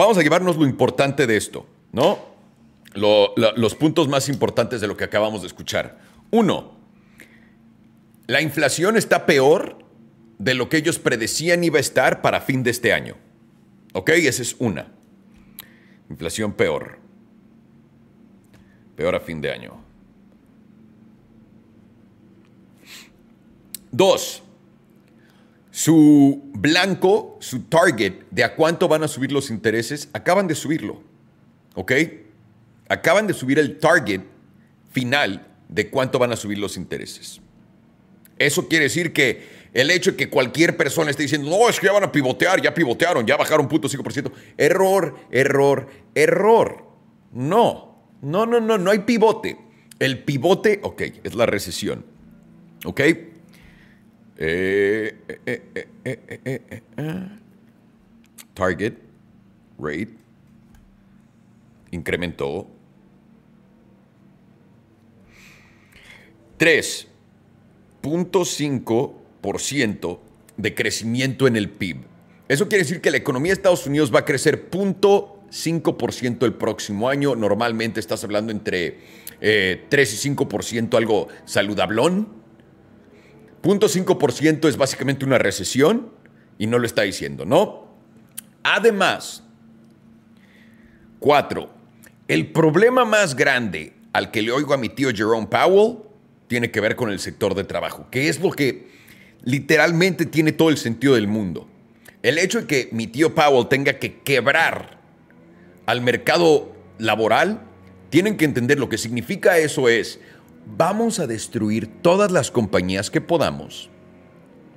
vamos a llevarnos lo importante de esto, ¿no? los puntos más importantes de lo que acabamos de escuchar. Uno, la inflación está peor de lo que ellos predecían iba a estar para fin de este año. ¿Ok? Esa es una. Inflación peor. Peor a fin de año. Dos, su blanco, su target de a cuánto van a subir los intereses, acaban de subirlo. ¿Ok? Acaban de subir el target final de cuánto van a subir los intereses. Eso quiere decir que el hecho de que cualquier persona esté diciendo, no, es que ya van a pivotear, ya pivotearon, ya bajaron punto .5%. Error, error, error. No, no, no, no, no hay pivote. El pivote, ok, es la recesión. ¿Ok? Eh, eh, eh, target rate incrementó. .5 de crecimiento en el PIB. Eso quiere decir que la economía de Estados Unidos va a crecer 0.5% el próximo año. Normalmente estás hablando entre 3 eh, y 5%, algo saludablón. 0.5% es básicamente una recesión y no lo está diciendo, ¿no? Además, cuatro, el problema más grande al que le oigo a mi tío Jerome Powell tiene que ver con el sector de trabajo, que es lo que literalmente tiene todo el sentido del mundo. El hecho de que mi tío Powell tenga que quebrar al mercado laboral, tienen que entender lo que significa eso es, vamos a destruir todas las compañías que podamos,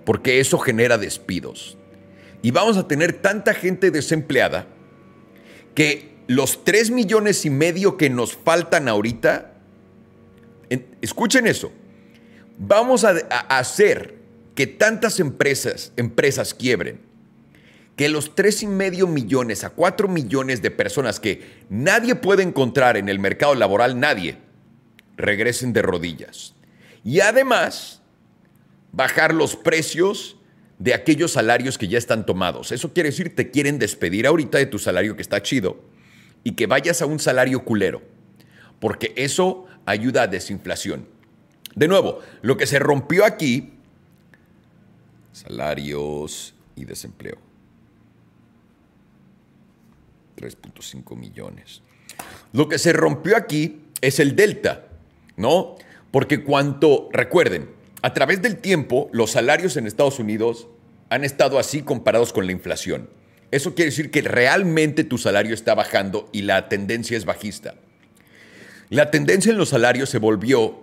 porque eso genera despidos. Y vamos a tener tanta gente desempleada que los 3 millones y medio que nos faltan ahorita, escuchen eso, vamos a, hacer que tantas empresas, empresas quiebren, que los tres y medio millones a 4 millones de personas que nadie puede encontrar en el mercado laboral, nadie, regresen de rodillas. Y además, bajar los precios de aquellos salarios que ya están tomados. Eso quiere decir te quieren despedir ahorita de tu salario que está chido y que vayas a un salario culero, porque eso ayuda a desinflación. De nuevo, lo que se rompió aquí salarios y desempleo. 3.5 millones. Lo que se rompió aquí es el delta, ¿no? Porque cuanto, recuerden, a través del tiempo los salarios en Estados Unidos han estado así comparados con la inflación. Eso quiere decir que realmente tu salario está bajando y la tendencia es bajista. La tendencia en los salarios se volvió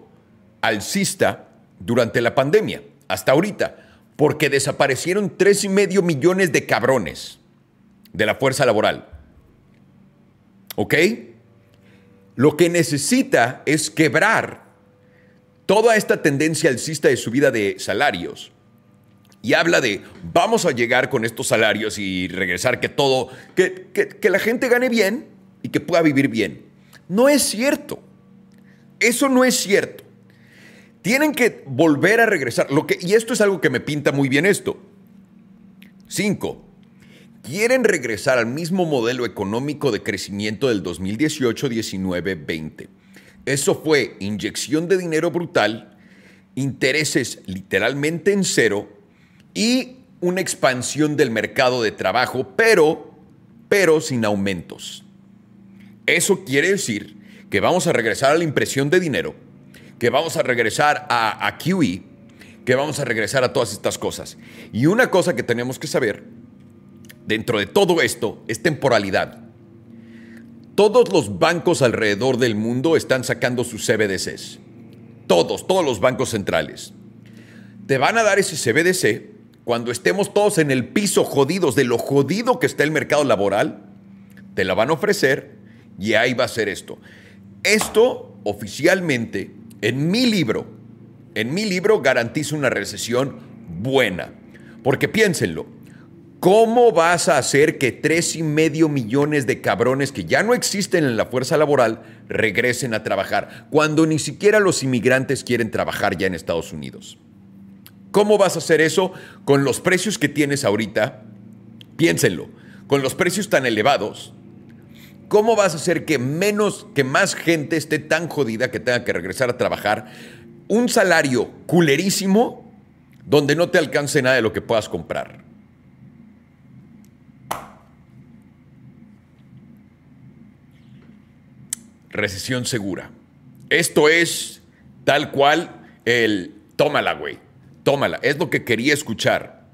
alcista durante la pandemia, hasta ahorita porque desaparecieron tres y medio millones de cabrones de la fuerza laboral. ¿Ok? Lo que necesita es quebrar toda esta tendencia alcista de subida de salarios. Y habla de, vamos a llegar con estos salarios y regresar que todo, que, que la gente gane bien y que pueda vivir bien. No es cierto. Eso no es cierto. Tienen que volver a regresar. Lo que, y esto es algo que me pinta muy bien esto. Cinco, quieren regresar al mismo modelo económico de crecimiento del 2018, 19, 20. Eso fue inyección de dinero brutal, intereses literalmente en cero y una expansión del mercado de trabajo, pero, pero sin aumentos. Eso quiere decir que vamos a regresar a la impresión de dinero que vamos a regresar a, QE, que vamos a regresar a todas estas cosas. Y una cosa que tenemos que saber dentro de todo esto es temporalidad. Todos los bancos alrededor del mundo están sacando sus CBDCs. Todos, todos los bancos centrales. Te van a dar ese CBDC cuando estemos todos en el piso jodidos de lo jodido que está el mercado laboral. Te la van a ofrecer y ahí va a ser esto. Esto oficialmente en mi libro, en mi libro garantizo una recesión buena. Porque piénsenlo, ¿cómo vas a hacer que tres y medio millones de cabrones que ya no existen en la fuerza laboral regresen a trabajar cuando ni siquiera los inmigrantes quieren trabajar ya en Estados Unidos? ¿Cómo vas a hacer eso con los precios que tienes ahorita? Piénsenlo. con los precios tan elevados, ¿cómo vas a hacer que menos, que más gente esté tan jodida que tenga que regresar a trabajar? Un salario culerísimo donde no te alcance nada de lo que puedas comprar. Recesión segura. Esto es tal cual el tómala, güey. Tómala. Es lo que quería escuchar.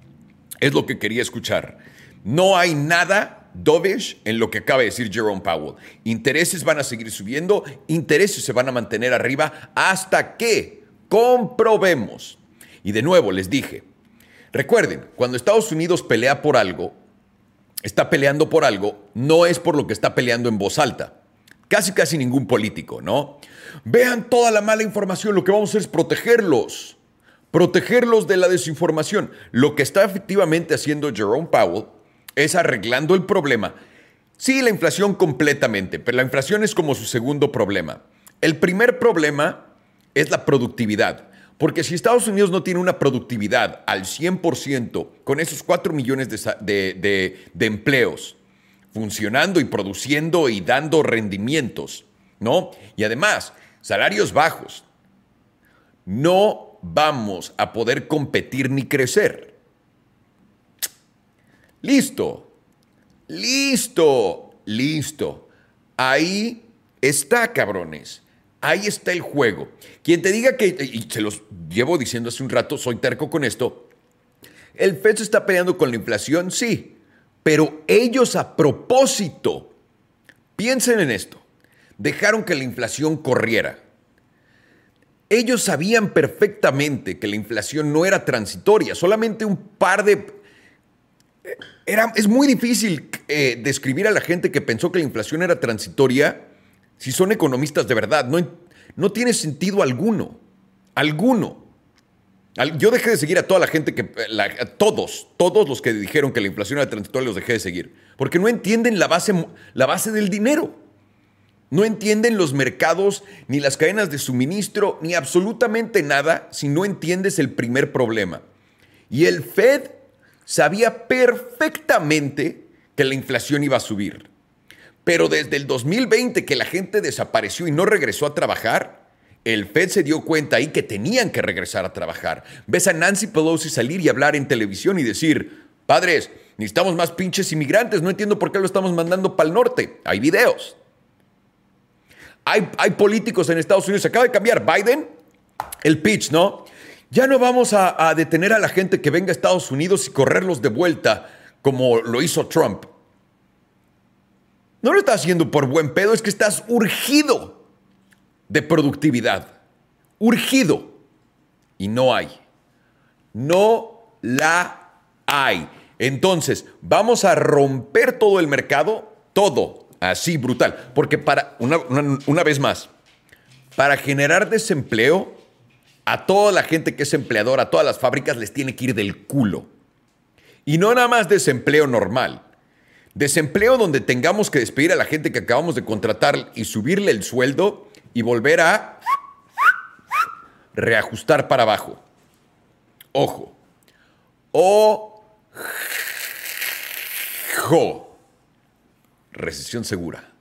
Es lo que quería escuchar. No hay nada dovish en lo que acaba de decir Jerome Powell. Intereses van a seguir subiendo, intereses se van a mantener arriba hasta que comprobemos. Y de nuevo les dije, recuerden, cuando Estados Unidos pelea por algo, está peleando por algo, no es por lo que está peleando en voz alta. Casi, casi ningún político, ¿no? Vean toda la mala información, lo que vamos a hacer es protegerlos, protegerlos de la desinformación. Lo que está efectivamente haciendo Jerome Powell es arreglando el problema. Sí, la inflación completamente, pero la inflación es como su segundo problema. El primer problema es la productividad. Porque si Estados Unidos no tiene una productividad al 100% con esos 4 millones de, de empleos, funcionando y produciendo y dando rendimientos, ¿no? Y además, salarios bajos. No vamos a poder competir ni crecer. Listo, listo, listo. Ahí está, cabrones. Ahí está el juego. Quien te diga que, y se los llevo diciendo hace un rato, soy terco con esto, el FED se está peleando con la inflación, sí, pero ellos a propósito, piensen en esto, dejaron que la inflación corriera. Ellos sabían perfectamente que la inflación no era transitoria, solamente un par de... Era, es muy difícil eh, describir a la gente que pensó que la inflación era transitoria si son economistas de verdad. No, no tiene sentido alguno. Alguno. Yo dejé de seguir a toda la gente que, todos, todos los que dijeron que la inflación era transitoria, los dejé de seguir. Porque no entienden la base, la base del dinero. No entienden los mercados, ni las cadenas de suministro, ni absolutamente nada si no entiendes el primer problema. Y el Fed sabía perfectamente que la inflación iba a subir. Pero desde el 2020 que la gente desapareció y no regresó a trabajar, el Fed se dio cuenta ahí que tenían que regresar a trabajar. Ves a Nancy Pelosi salir y hablar en televisión y decir, padres, necesitamos más pinches inmigrantes, no entiendo por qué lo estamos mandando para el norte. Hay videos. Hay, políticos en Estados Unidos, se acaba de cambiar Biden, el pitch, ¿no? Ya no vamos a detener a la gente que venga a Estados Unidos y correrlos de vuelta como lo hizo Trump. No lo estás haciendo por buen pedo, es que estás urgido de productividad. Urgido. Y no hay. No la hay. Entonces, vamos a romper todo el mercado, todo, así brutal. Porque para, una, una, vez más, para generar desempleo, a toda la gente que es empleadora, a todas las fábricas les tiene que ir del culo. Y no nada más desempleo normal. Desempleo donde tengamos que despedir a la gente que acabamos de contratar y subirle el sueldo y volver a reajustar para abajo. Ojo. Ojo. Recesión segura.